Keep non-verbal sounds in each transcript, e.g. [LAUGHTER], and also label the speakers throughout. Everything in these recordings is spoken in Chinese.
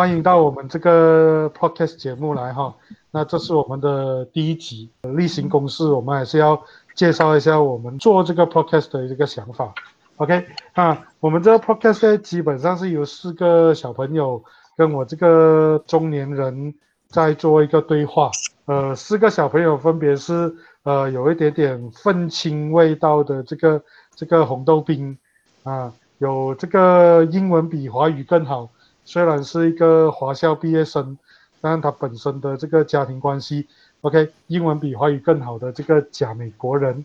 Speaker 1: 欢迎到我们这个 podcast 节目来哈。那这是我们的第一集，例行公事，我们还是要介绍一下我们做这个 podcast 的一个想法。OK，啊，我们这个 podcast 基本上是由四个小朋友跟我这个中年人在做一个对话。呃，四个小朋友分别是呃有一点点愤青味道的这个这个红豆冰啊，有这个英文比华语更好。虽然是一个华校毕业生，但他本身的这个家庭关系，OK，英文比华语更好的这个假美国人，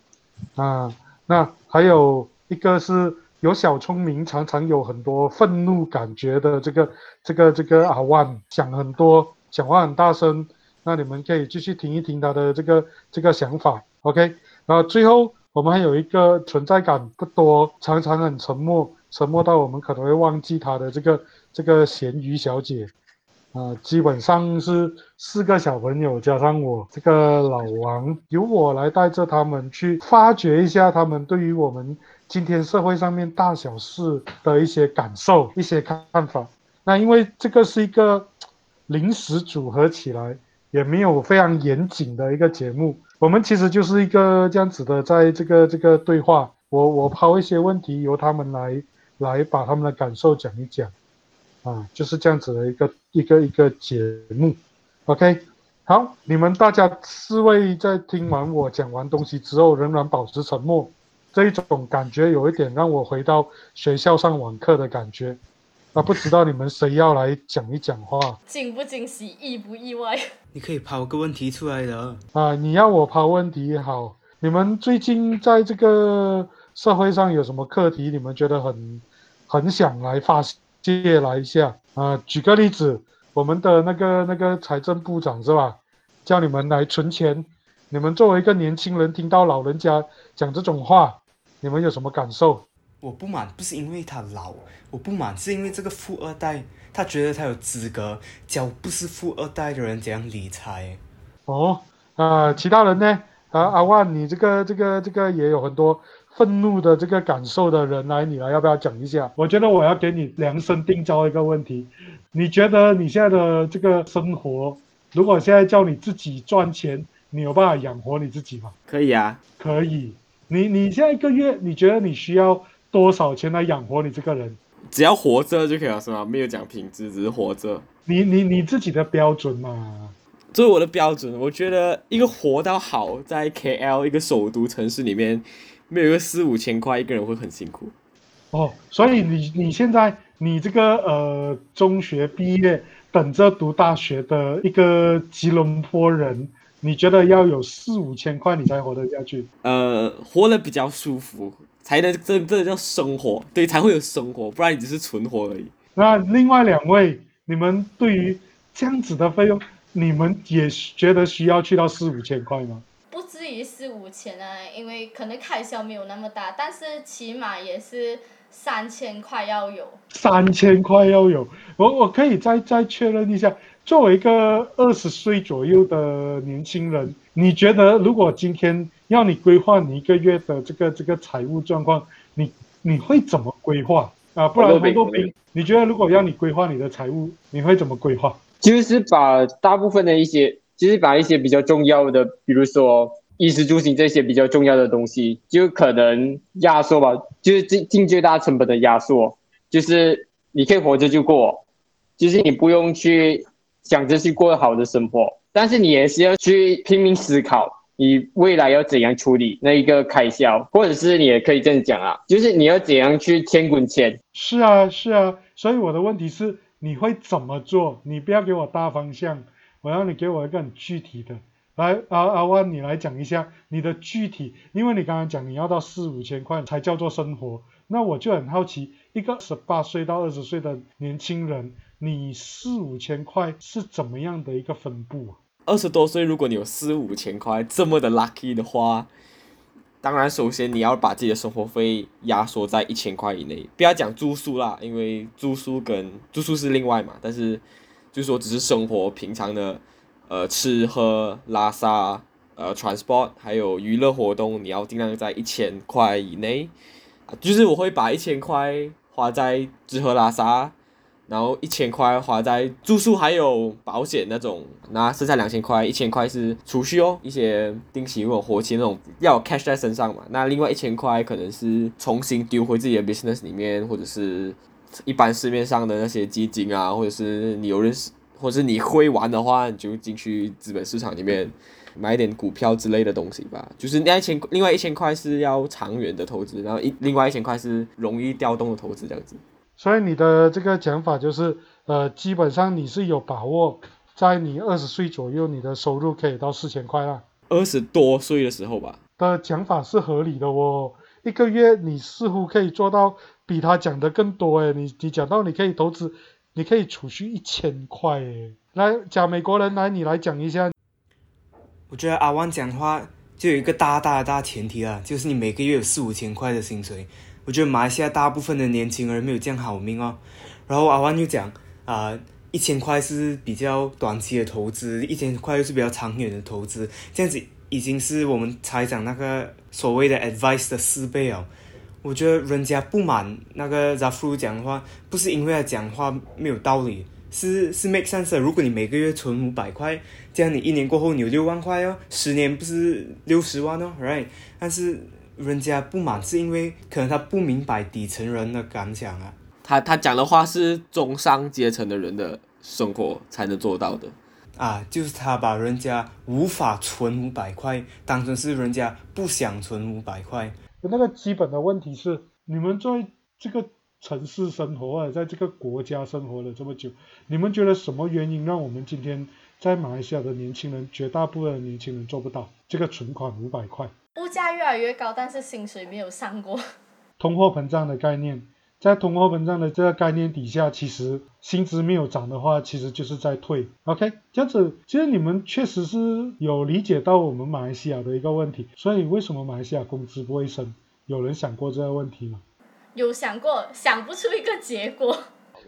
Speaker 1: 啊，那还有一个是有小聪明，常常有很多愤怒感觉的这个这个这个阿万，讲很多，讲话很大声，那你们可以继续听一听他的这个这个想法，OK，然后最后我们还有一个存在感不多，常常很沉默，沉默到我们可能会忘记他的这个。这个咸鱼小姐，啊，基本上是四个小朋友加上我这个老王，由我来带着他们去发掘一下他们对于我们今天社会上面大小事的一些感受、一些看法。那因为这个是一个临时组合起来，也没有非常严谨的一个节目，我们其实就是一个这样子的，在这个这个对话，我我抛一些问题，由他们来来把他们的感受讲一讲。啊，就是这样子的一个一个一个节目，OK，好，你们大家四位在听完我讲完东西之后，仍然保持沉默，这一种感觉有一点让我回到学校上网课的感觉。啊不知道你们谁要来讲一讲话？
Speaker 2: 惊不惊喜，意不意外？[LAUGHS]
Speaker 3: 你可以抛个问题出来的
Speaker 1: 啊，你要我抛问题好。你们最近在这个社会上有什么课题？你们觉得很很想来发？借来一下啊！举个例子，我们的那个那个财政部长是吧？叫你们来存钱，你们作为一个年轻人，听到老人家讲这种话，你们有什么感受？
Speaker 3: 我不满不是因为他老，我不满是因为这个富二代，他觉得他有资格教不是富二代的人怎样理财。
Speaker 1: 哦，啊，其他人呢？啊，阿万，你这个这个这个也有很多。愤怒的这个感受的人来，你来要不要讲一下？我觉得我要给你量身定造一个问题，你觉得你现在的这个生活，如果现在叫你自己赚钱，你有办法养活你自己吗？
Speaker 4: 可以啊，
Speaker 1: 可以。你你现在一个月，你觉得你需要多少钱来养活你这个人？
Speaker 4: 只要活着就可以了，是吗？没有讲品质，只是活着。
Speaker 1: 你你你自己的标准嘛？
Speaker 4: 作为我的标准，我觉得一个活到好，在 KL 一个首都城市里面。没有个四五千块，一个人会很辛苦。
Speaker 1: 哦，所以你你现在你这个呃中学毕业，等着读大学的一个吉隆坡人，你觉得要有四五千块你才活得下去？
Speaker 4: 呃，活得比较舒服，才能这这叫生活，对，才会有生活，不然你只是存活而已。
Speaker 1: 那另外两位，你们对于这样子的费用，你们也觉得需要去到四五千块吗？
Speaker 2: 至于四五千啊，因为可能开销没有那么大，但是起码也是三千块要有。
Speaker 1: 三千块要有，我我可以再再确认一下，作为一个二十岁左右的年轻人，你觉得如果今天要你规划你一个月的这个这个财务状况，你你会怎么规划啊？不然很多兵，你觉得如果要你规划你的财务，你会怎么规划？
Speaker 5: 就是把大部分的一些，就是把一些比较重要的，比如说。衣食住行这些比较重要的东西，就可能压缩吧，就是尽尽最大成本的压缩，就是你可以活着就过，就是你不用去想着去过好的生活，但是你也是要去拼命思考，你未来要怎样处理那一个开销，或者是你也可以这样讲啊，就是你要怎样去钱滚钱。
Speaker 1: 是啊，是啊，所以我的问题是你会怎么做？你不要给我大方向，我要你给我一个很具体的。来，阿阿万，你来讲一下你的具体，因为你刚刚讲你要到四五千块才叫做生活，那我就很好奇，一个十八岁到二十岁的年轻人，你四五千块是怎么样的一个分布？
Speaker 4: 二十多岁，如果你有四五千块这么的 lucky 的话，当然首先你要把自己的生活费压缩在一千块以内，不要讲住宿啦，因为住宿跟住宿是另外嘛，但是就是说只是生活平常的。呃，吃喝拉撒，呃，transport，还有娱乐活动，你要尽量在一千块以内，就是我会把一千块花在吃喝拉撒，然后一千块花在住宿还有保险那种，那剩下两千块，一千块是储蓄哦，一些定期或活期那种要有 cash 在身上嘛。那另外一千块可能是重新丢回自己的 business 里面，或者是一般市面上的那些基金啊，或者是你有认识，或者是你会玩的话，你就进去资本市场里面买一点股票之类的东西吧。就是那一千，另外一千块是要长远的投资，然后一另外一千块是容易调动的投资这样子。
Speaker 1: 所以你的这个讲法就是，呃，基本上你是有把握，在你二十岁左右，你的收入可以到四千块啦。
Speaker 4: 二十多岁的时候吧，
Speaker 1: 的讲法是合理的哦。一个月你似乎可以做到比他讲的更多诶，你你讲到你可以投资，你可以储蓄一千块诶。来，假美国人来，你来讲一下。
Speaker 3: 我觉得阿旺讲的话就有一个大大的大前提啊，就是你每个月有四五千块的薪水。我觉得马来西亚大部分的年轻人没有这样好命哦。然后阿旺又讲啊，一千块是比较短期的投资，一千块又是比较长远的投资，这样子已经是我们财长那个所谓的 advice 的四倍哦。我觉得人家不满那个 Zafru 讲的话，不是因为他讲话没有道理，是是 make sense 的。如果你每个月存五百块，这样你一年过后你有六万块哦，十年不是六十万哦，right？但是人家不满是因为可能他不明白底层人的感想啊。
Speaker 4: 他他讲的话是中上阶层的人的生活才能做到的。
Speaker 3: 啊，就是他把人家无法存五百块当成是人家不想存五百块。
Speaker 1: 那个基本的问题是，你们在这个城市生活或者在这个国家生活了这么久，你们觉得什么原因让我们今天在马来西亚的年轻人，绝大部分的年轻人做不到这个存款五百块？
Speaker 2: 物价越来越高，但是薪水没有上过。
Speaker 1: 通货膨胀的概念，在通货膨胀的这个概念底下，其实薪资没有涨的话，其实就是在退。OK，这样子，其实你们确实是有理解到我们马来西亚的一个问题，所以为什么马来西亚工资不会升？有人想过这个问题吗？
Speaker 2: 有想过，想不出一个结果。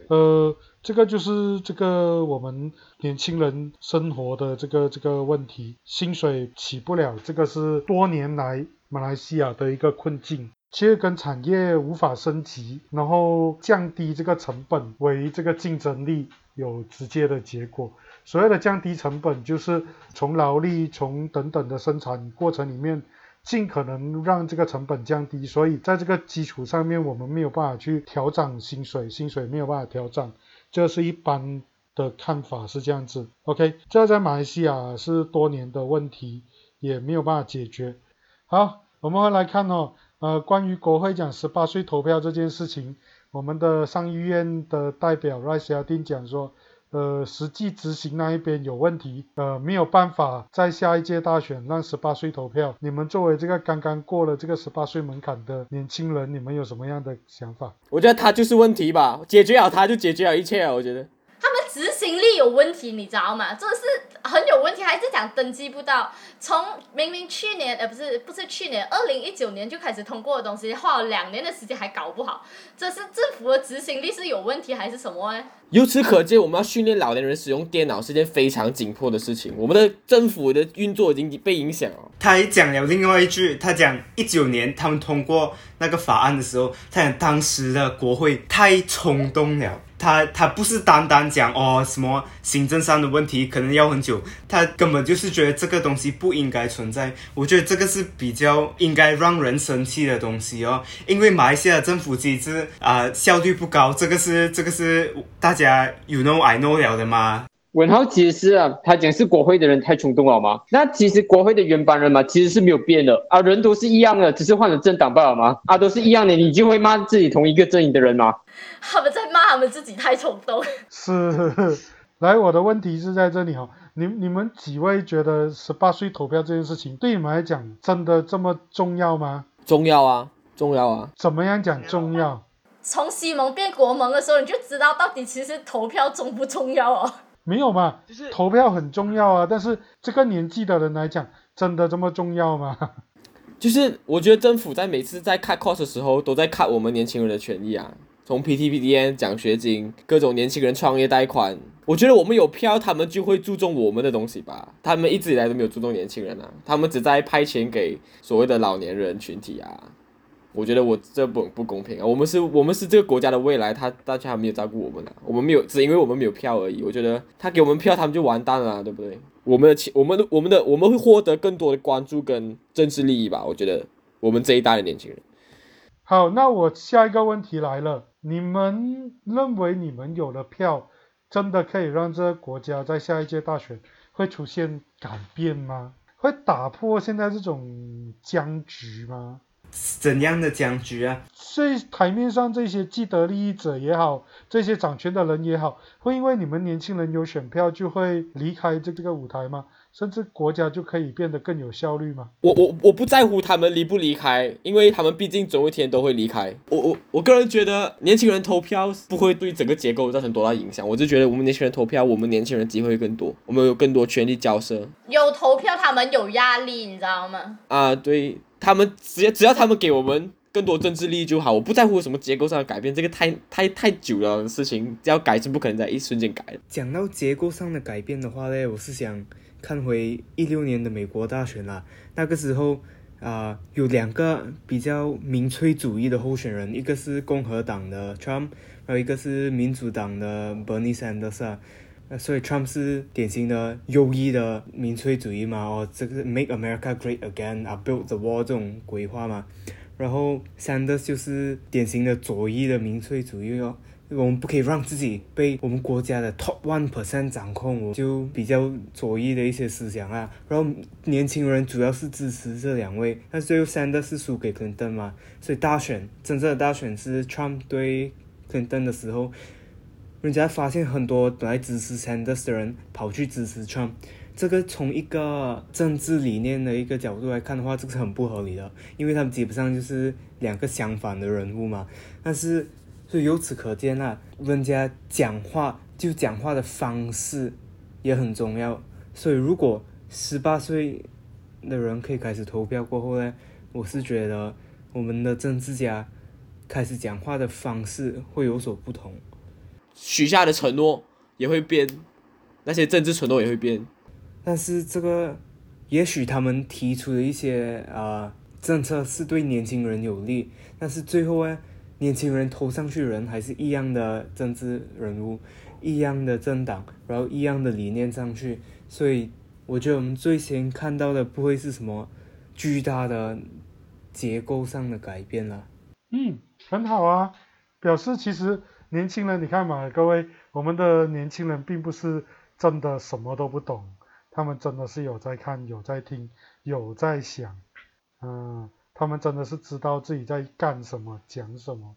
Speaker 1: 呃，这个就是这个我们年轻人生活的这个这个问题，薪水起不了，这个是多年来马来西亚的一个困境。其实跟产业无法升级，然后降低这个成本为这个竞争力有直接的结果。所谓的降低成本，就是从劳力、从等等的生产过程里面，尽可能让这个成本降低。所以在这个基础上面，我们没有办法去调涨薪水，薪水没有办法调涨，这是一般的看法是这样子。OK，这在马来西亚是多年的问题，也没有办法解决。好，我们来看哦。呃，关于国会讲十八岁投票这件事情，我们的上议院的代表 s e 丁讲说，呃，实际执行那一边有问题，呃，没有办法在下一届大选让十八岁投票。你们作为这个刚刚过了这个十八岁门槛的年轻人，你们有什么样的想法？
Speaker 4: 我觉得他就是问题吧，解决好他就解决了一切啊，我觉得。
Speaker 2: 他们执行力有问题，你知道吗？这是很有问题，还是讲登记不到？从明明去年，呃，不是不是去年，二零一九年就开始通过的东西，花了两年的时间还搞不好，这是政府的执行力是有问题，还是什么呢？
Speaker 4: 由此可见，我们要训练老年人使用电脑是件非常紧迫的事情。我们的政府的运作已经被影响了。
Speaker 3: 他还讲了另外一句，他讲一九年他们通过那个法案的时候，他讲当时的国会太冲动了。他他不是单单讲哦什么行政上的问题可能要很久，他根本就是觉得这个东西不应该存在。我觉得这个是比较应该让人生气的东西哦，因为马来西亚政府机制啊、效率不高，这个是这个是大家 you know I know 了的吗？
Speaker 5: 文豪其实是啊，他讲是国会的人太冲动了嘛。那其实国会的原班人马其实是没有变的啊，人都是一样的，只是换了政党罢了嘛。啊，都是一样的，你就会骂自己同一个阵营的人吗？
Speaker 2: 他们在骂他们自己太冲动。
Speaker 1: 是，来，我的问题是在这里哈，你你们几位觉得十八岁投票这件事情对你们来讲真的这么重要吗？
Speaker 4: 重要啊，重要啊！
Speaker 1: 怎么样讲重要？
Speaker 2: 从西蒙变国盟的时候，你就知道到底其实投票重不重要哦。
Speaker 1: 没有嘛，投票很重要啊，但是这个年纪的人来讲，真的这么重要吗？[LAUGHS]
Speaker 4: 就是我觉得政府在每次在 cut cost 的时候，都在 cut 我们年轻人的权益啊。从 PTPDN 奖学金，各种年轻人创业贷款，我觉得我们有票，他们就会注重我们的东西吧。他们一直以来都没有注重年轻人啊，他们只在派钱给所谓的老年人群体啊。我觉得我这不不公平啊！我们是我们是这个国家的未来，他大家还没有照顾我们啊，我们没有只因为我们没有票而已。我觉得他给我们票，他们就完蛋了，对不对？我们的钱，我们的我们的我们会获得更多的关注跟政治利益吧？我觉得我们这一代的年轻人。
Speaker 1: 好，那我下一个问题来了，你们认为你们有了票，真的可以让这个国家在下一届大选会出现改变吗？会打破现在这种僵局吗？
Speaker 3: 怎样的僵局啊？
Speaker 1: 这台面上这些既得利益者也好，这些掌权的人也好，会因为你们年轻人有选票就会离开这这个舞台吗？甚至国家就可以变得更有效率吗？
Speaker 4: 我我我不在乎他们离不离开，因为他们毕竟总有一天都会离开。我我我个人觉得，年轻人投票不会对整个结构造成多大影响。我就觉得我们年轻人投票，我们年轻人机会更多，我们有更多权利交涉。
Speaker 2: 有投票，他们有压力，你知道吗？
Speaker 4: 啊，对他们，只要只要他们给我们更多政治利益就好，我不在乎什么结构上的改变，这个太太太久了的事情，要改是不可能在一瞬间改的。
Speaker 3: 讲到结构上的改变的话呢，我是想。看回一六年的美国大选啦，那个时候啊，有两个比较民粹主义的候选人，一个是共和党的 Trump，还有一个是民主党的 Bernie Sanders。所以 Trump 是典型的右翼的民粹主义嘛，哦，这个 Make America Great Again 啊，Build the Wall 这种鬼话嘛。然后 Sanders 就是典型的左翼的民粹主义哦。我们不可以让自己被我们国家的 top one percent 掌控，就比较左翼的一些思想啊。然后年轻人主要是支持这两位，但最后 Sanders 是输给 Clinton 嘛，所以大选真正的大选是 Trump 对 Clinton 的时候，人家发现很多来支持 Sanders 的人跑去支持 Trump，这个从一个政治理念的一个角度来看的话，这个是很不合理的，因为他们基本上就是两个相反的人物嘛，但是。所以由此可见啊，人家讲话就讲话的方式也很重要。所以如果十八岁的人可以开始投票过后呢，我是觉得我们的政治家开始讲话的方式会有所不同，
Speaker 4: 许下的承诺也会变，那些政治承诺也会变。
Speaker 3: 但是这个也许他们提出的一些啊政策是对年轻人有利，但是最后呢？年轻人投上去人还是一样的政治人物，一样的政党，然后一样的理念上去，所以我觉得我们最先看到的不会是什么巨大的结构上的改变了。
Speaker 1: 嗯，很好啊，表示其实年轻人，你看嘛，各位，我们的年轻人并不是真的什么都不懂，他们真的是有在看，有在听，有在想，嗯。他们真的是知道自己在干什么、讲什么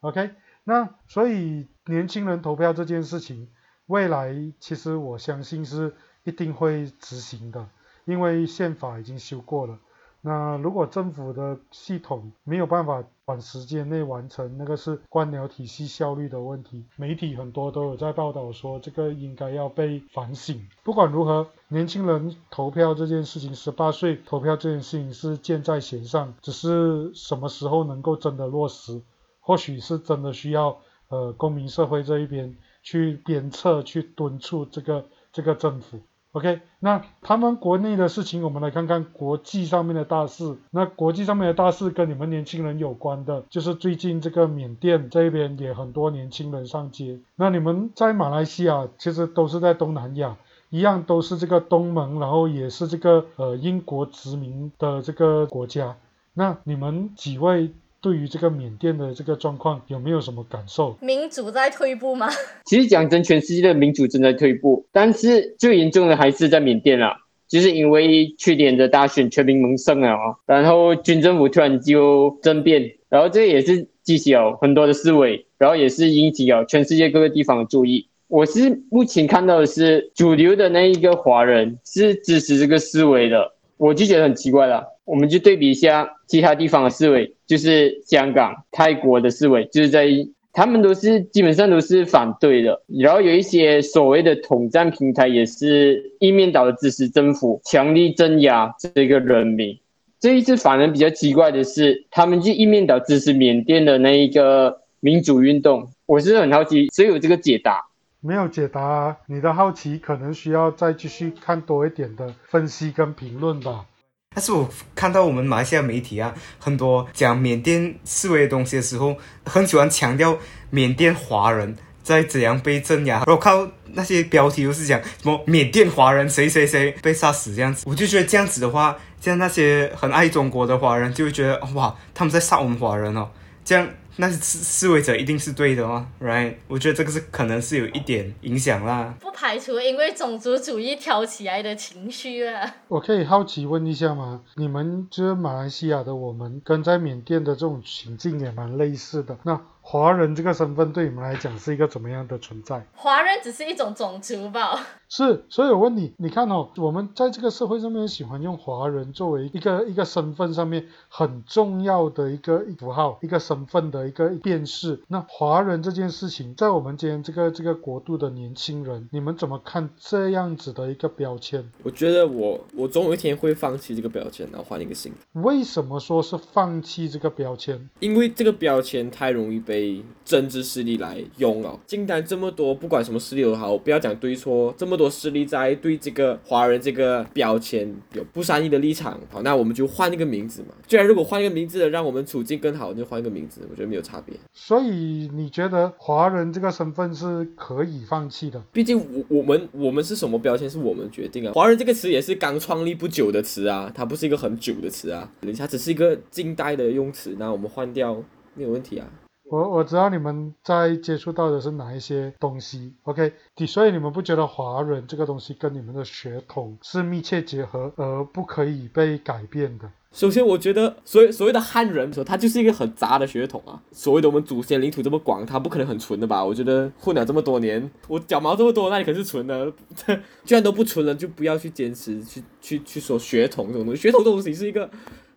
Speaker 1: ，OK？那所以年轻人投票这件事情，未来其实我相信是一定会执行的，因为宪法已经修过了。那如果政府的系统没有办法短时间内完成，那个是官僚体系效率的问题。媒体很多都有在报道说，这个应该要被反省。不管如何，年轻人投票这件事情，十八岁投票这件事情是箭在弦上，只是什么时候能够真的落实，或许是真的需要呃公民社会这一边去鞭策、去敦促这个这个政府。OK，那他们国内的事情，我们来看看国际上面的大事。那国际上面的大事跟你们年轻人有关的，就是最近这个缅甸这边也很多年轻人上街。那你们在马来西亚其实都是在东南亚，一样都是这个东盟，然后也是这个呃英国殖民的这个国家。那你们几位？对于这个缅甸的这个状况，有没有什么感受？
Speaker 2: 民主在退步吗？[LAUGHS]
Speaker 5: 其实讲真，全世界的民主正在退步，但是最严重的还是在缅甸啦，就是因为去年的大选全民蒙胜了啊，然后军政府突然就政变，然后这也是激起了很多的思维，然后也是引起了全世界各个地方的注意。我是目前看到的是主流的那一个华人是支持这个思维的，我就觉得很奇怪了。我们就对比一下其他地方的思维，就是香港、泰国的思维，就是在他们都是基本上都是反对的。然后有一些所谓的统战平台，也是一面倒的支持政府，强力镇压这个人民。这一次反而比较奇怪的是，他们就一面倒支持缅甸的那一个民主运动。我是很好奇，谁有这个解答？
Speaker 1: 没有解答，你的好奇可能需要再继续看多一点的分析跟评论吧。
Speaker 3: 但是我看到我们马来西亚媒体啊，很多讲缅甸示威的东西的时候，很喜欢强调缅甸华人在怎样被镇压，然后看那些标题都是讲什么缅甸华人谁谁谁被杀死这样子，我就觉得这样子的话，像那些很爱中国的华人就会觉得哇，他们在杀我们华人哦，这样。那示示威者一定是对的吗，right？我觉得这个是可能是有一点影响啦。
Speaker 2: 不排除因为种族主义挑起来的情绪啊。
Speaker 1: 我可以好奇问一下吗？你们就是马来西亚的，我们跟在缅甸的这种情境也蛮类似的。那华人这个身份对你们来讲是一个怎么样的存在？
Speaker 2: 华人只是一种种族吧。
Speaker 1: 是，所以我问你，你看哦，我们在这个社会上面喜欢用华人作为一个一个身份上面很重要的一个符号，一个身份的一个辨识。那华人这件事情，在我们今天这个这个国度的年轻人，你们怎么看这样子的一个标签？
Speaker 4: 我觉得我我总有一天会放弃这个标签，然后换一个新的。
Speaker 1: 为什么说是放弃这个标签？
Speaker 4: 因为这个标签太容易被被政治势力来用了。近代这么多，不管什么势力都好，不要讲对错，这么多。势力在对这个华人这个标签有不善意的立场，好，那我们就换一个名字嘛。既然如果换一个名字，让我们处境更好，就换一个名字，我觉得没有差别。
Speaker 1: 所以你觉得华人这个身份是可以放弃的？
Speaker 4: 毕竟我我们我们是什么标签是我们决定啊。华人这个词也是刚创立不久的词啊，它不是一个很久的词啊，它只是一个近代的用词，那我们换掉没有问题啊。
Speaker 1: 我我知道你们在接触到的是哪一些东西，OK，所以你们不觉得华人这个东西跟你们的血统是密切结合而不可以被改变的？
Speaker 4: 首先，我觉得所所谓的汉人说他就是一个很杂的血统啊。所谓的我们祖先领土这么广，他不可能很纯的吧？我觉得混了这么多年，我脚毛这么多，那你可是纯的。[LAUGHS] 既然都不纯了，就不要去坚持去去去说血统这种东西。血统这东西是一个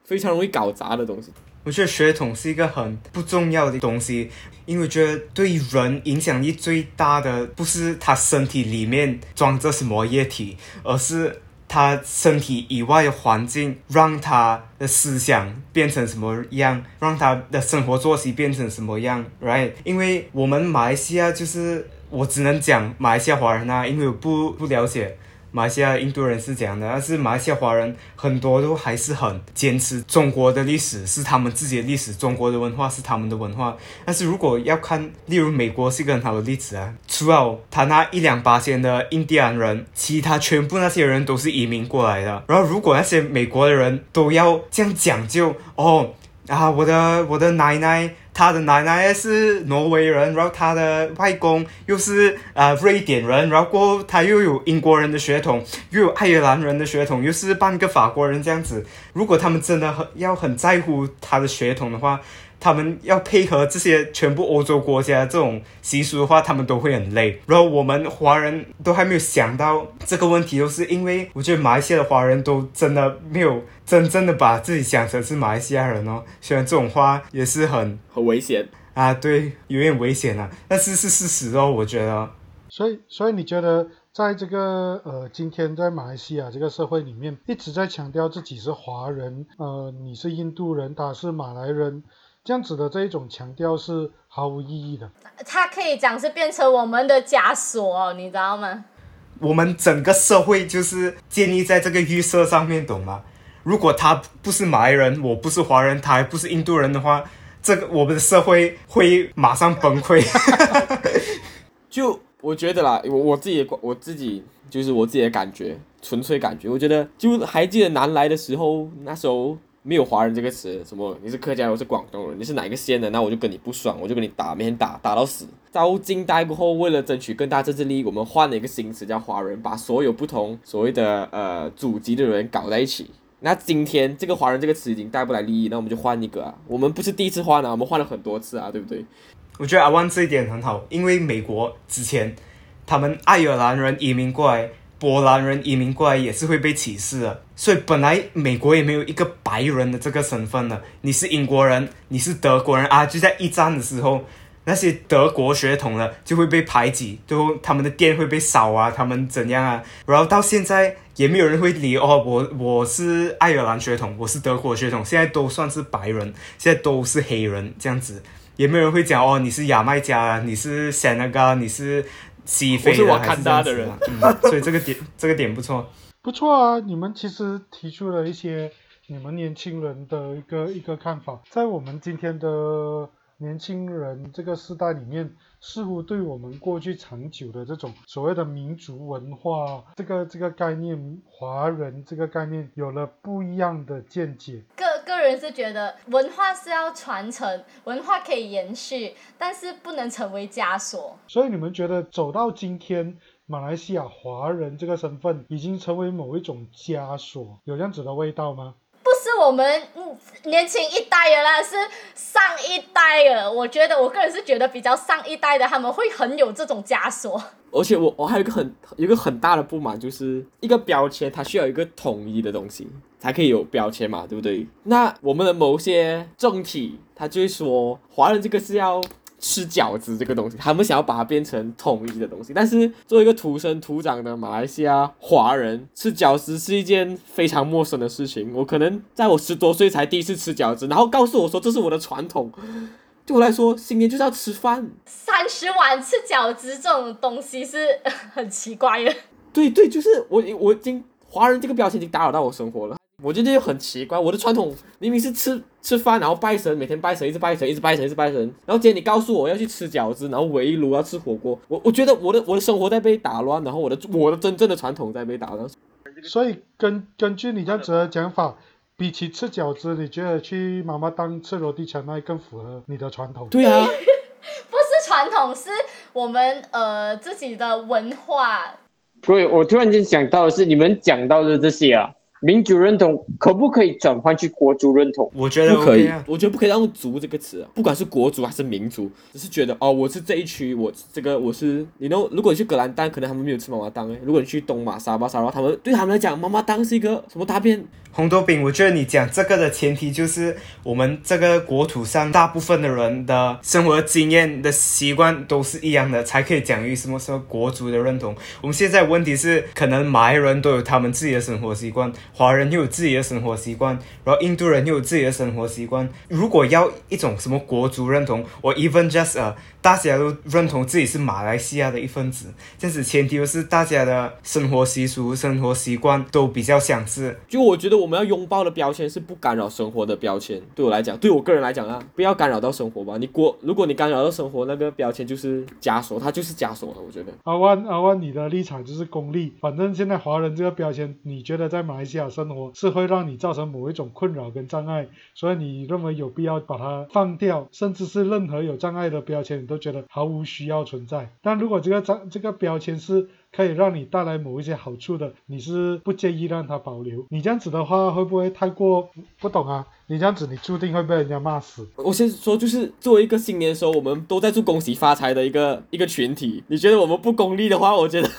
Speaker 4: 非常容易搞砸的东西。
Speaker 3: 我觉得血统是一个很不重要的东西，因为觉得对人影响力最大的不是他身体里面装着什么液体，而是他身体以外的环境让他的思想变成什么样，让他的生活作息变成什么样，right？因为我们马来西亚就是我只能讲马来西亚华人啊，因为我不不了解。马来西亚印度人是这样的，但是马来西亚华人很多都还是很坚持中国的历史是他们自己的历史，中国的文化是他们的文化。但是如果要看，例如美国是一个很好的例子啊，除了他那一两八千的印第安人，其他全部那些人都是移民过来的。然后如果那些美国的人都要这样讲究哦啊，我的我的奶奶。他的奶奶是挪威人，然后他的外公又是呃瑞典人，然后过后他又有英国人的血统，又有爱尔兰人的血统，又是半个法国人这样子。如果他们真的很要很在乎他的血统的话，他们要配合这些全部欧洲国家这种习俗的话，他们都会很累。然后我们华人都还没有想到这个问题，都是因为我觉得马来西亚的华人都真的没有真正的把自己想成是马来西亚人哦。虽然这种话也是很 [LAUGHS]
Speaker 4: 很危险
Speaker 3: 啊，对，有点危险啊，但是是事实哦，我觉得。
Speaker 1: 所以，所以你觉得在这个呃，今天在马来西亚这个社会里面，一直在强调自己是华人，呃，你是印度人，他是马来人。这样子的这一种强调是毫无意义的。
Speaker 2: 它可以讲是变成我们的枷锁，你知道吗？
Speaker 3: 我们整个社会就是建立在这个预设上面，懂吗？如果他不是马来人，我不是华人，他还不是印度人的话，这个我们的社会会马上崩溃。[LAUGHS]
Speaker 4: 就我觉得啦，我我自己的我自己就是我自己的感觉，纯粹感觉。我觉得就还记得南来的时候，那时候。没有华人这个词，什么你是客家，我是广东人，你是哪一个县的，那我就跟你不爽，我就跟你打，每天打打到死。到近代过后，为了争取更大政治利益，我们换了一个新词叫华人，把所有不同所谓的呃祖籍的人搞在一起。那今天这个华人这个词已经带不来利益，那我们就换一个啊。我们不是第一次换啊，我们换了很多次啊，对不对？
Speaker 3: 我觉得阿万这一点很好，因为美国之前他们爱尔兰人移民过来。波兰人移民过来也是会被歧视的，所以本来美国也没有一个白人的这个身份的。你是英国人，你是德国人啊，就在一战的时候，那些德国血统的就会被排挤，最后他们的店会被扫啊，他们怎样啊？然后到现在也没有人会理哦，我我是爱尔兰血统，我是德国血统，现在都算是白人，现在都是黑人这样子，也没有人会讲哦，你是牙买加，你是塞那个，你是。西非
Speaker 4: 的还是的
Speaker 3: 人，嗯，所以这个点这个点不错，
Speaker 1: 不错啊！你们其实提出了一些你们年轻人的一个一个看法。在我们今天的年轻人这个时代里面，似乎对我们过去长久的这种所谓的民族文化这个这个概念，华人这个概念有了不一样的见解。
Speaker 2: 个个人是觉得文化是要传承，文化可以延续，但是不能成为枷锁。
Speaker 1: 所以你们觉得走到今天，马来西亚华人这个身份已经成为某一种枷锁，有这样子的味道吗？
Speaker 2: 是我们年轻一代的啦，是上一代的。我觉得我个人是觉得比较上一代的，他们会很有这种枷锁。
Speaker 4: 而且我我还有一个很一个很大的不满，就是一个标签它需要一个统一的东西才可以有标签嘛，对不对？那我们的某些政体，他就会说华人这个是要吃饺子这个东西，他们想要把它变成统一的东西。但是作为一个土生土长的马来西亚华人，吃饺子是一件非常陌生的事情。我可能在我十多岁才第一次吃饺子，然后告诉我说这是我的传统。对我来说，新年就是要吃饭。
Speaker 2: 三十碗吃饺子这种东西是很奇怪的。
Speaker 4: 对对，就是我我已经华人这个标签已经打扰到我生活了。我觉得就很奇怪，我的传统明明是吃吃饭，然后拜神，每天拜神，一直拜神，一直拜神，一直拜神。然后今天你告诉我要去吃饺子，然后围炉要吃火锅，我我觉得我的我的生活在被打乱，然后我的我的真正的传统在被打乱。
Speaker 1: 所以根根据你这样子的讲法，比起吃饺子，你觉得去妈妈档吃罗地墙那更符合你的传统？
Speaker 4: 对啊，[LAUGHS]
Speaker 2: 不是传统，是我们呃自己的文化。
Speaker 5: 所以我突然间想到的是，你们讲到的这些啊，民主认同可不可以转换去国族认同？
Speaker 3: 我觉得
Speaker 4: 不可以
Speaker 3: 啊，
Speaker 4: 我觉得不可以用“族”这个词啊，不管是国族还是民族，只是觉得哦，我是这一区，我这个我是，你 know，如果你去格兰丹，可能他们没有吃妈妈当诶；如果你去东马沙巴沙拉，他们对他们来讲，妈妈当是一个什么大便？
Speaker 3: 红豆饼，我觉得你讲这个的前提就是我们这个国土上大部分的人的生活经验的习惯都是一样的，才可以讲于什么什么国族的认同。我们现在问题是，可能马来人都有他们自己的生活习惯，华人又有自己的生活习惯，然后印度人又有自己的生活习惯。如果要一种什么国族认同，我 even just 呃，大家都认同自己是马来西亚的一份子，这样子前提就是大家的生活习俗、生活习惯都比较相似。
Speaker 4: 就我觉得我们要拥抱的标签是不干扰生活的标签。对我来讲，对我个人来讲啊，不要干扰到生活吧。你国，如果你干扰到生活，那个标签就是枷锁，它就是枷锁了。我觉得。
Speaker 1: 阿万阿万，你的立场就是功利。反正现在华人这个标签，你觉得在马来西亚生活是会让你造成某一种困扰跟障碍，所以你认为有必要把它放掉，甚至是任何有障碍的标签，你都觉得毫无需要存在。但如果这个障这个标签是可以让你带来某一些好处的，你是不介意让它保留。你这样子的话，会不会太过不懂啊？你这样子，你注定会被人家骂死。
Speaker 4: 我先说，就是作为一个新年的时候，我们都在祝恭喜发财的一个一个群体。你觉得我们不功利的话，我觉得，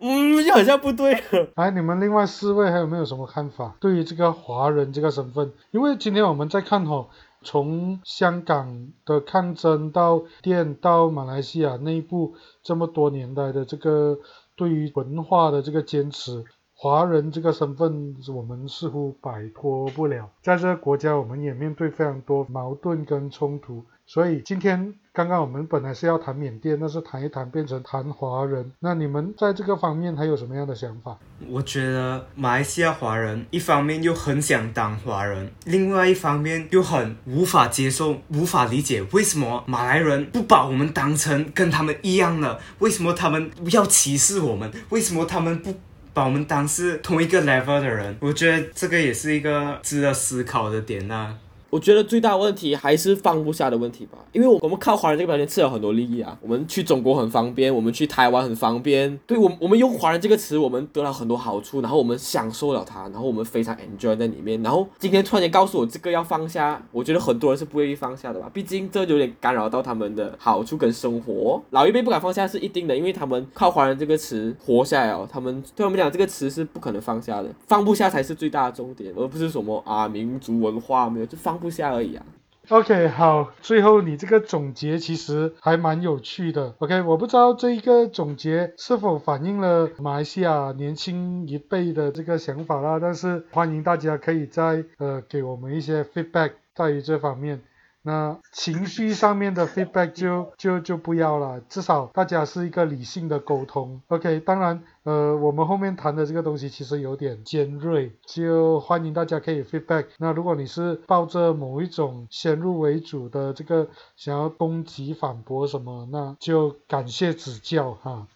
Speaker 4: 嗯，就好像不对了。
Speaker 1: 来，[LAUGHS] 你们另外四位还有没有什么看法？对于这个华人这个身份，因为今天我们在看哈、从香港的抗争到电到马来西亚内部这么多年来的这个对于文化的这个坚持，华人这个身份我们似乎摆脱不了。在这个国家，我们也面对非常多矛盾跟冲突。所以今天刚刚我们本来是要谈缅甸，但是谈一谈变成谈华人。那你们在这个方面还有什么样的想法？
Speaker 3: 我觉得马来西亚华人一方面又很想当华人，另外一方面又很无法接受、无法理解为什么马来人不把我们当成跟他们一样的，为什么他们要歧视我们，为什么他们不把我们当是同一个 level 的人？我觉得这个也是一个值得思考的点呐、
Speaker 4: 我觉得最大问题还是放不下的问题吧，因为我我们靠华人这个标签吃了很多利益啊，我们去中国很方便，我们去台湾很方便，对我我们用华人这个词，我们得到很多好处，然后我们享受了它，然后我们非常 enjoy 在里面，然后今天突然间告诉我这个要放下，我觉得很多人是不愿意放下的吧，毕竟这有点干扰到他们的好处跟生活，老一辈不敢放下是一定的，因为他们靠华人这个词活下来哦，他们对我们讲这个词是不可能放下的，放不下才是最大的重点，而不是什么啊民族文化没有就放不下而已啊。
Speaker 1: OK，好，最后你这个总结其实还蛮有趣的。OK，我不知道这一个总结是否反映了马来西亚年轻一辈的这个想法啦，但是欢迎大家可以在呃给我们一些 feedback 在于这方面。那情绪上面的 feedback 就就就不要了，至少大家是一个理性的沟通。OK，当然，呃，我们后面谈的这个东西其实有点尖锐，就欢迎大家可以 feedback。那如果你是抱着某一种先入为主的这个想要攻击反驳什么，那就感谢指教哈。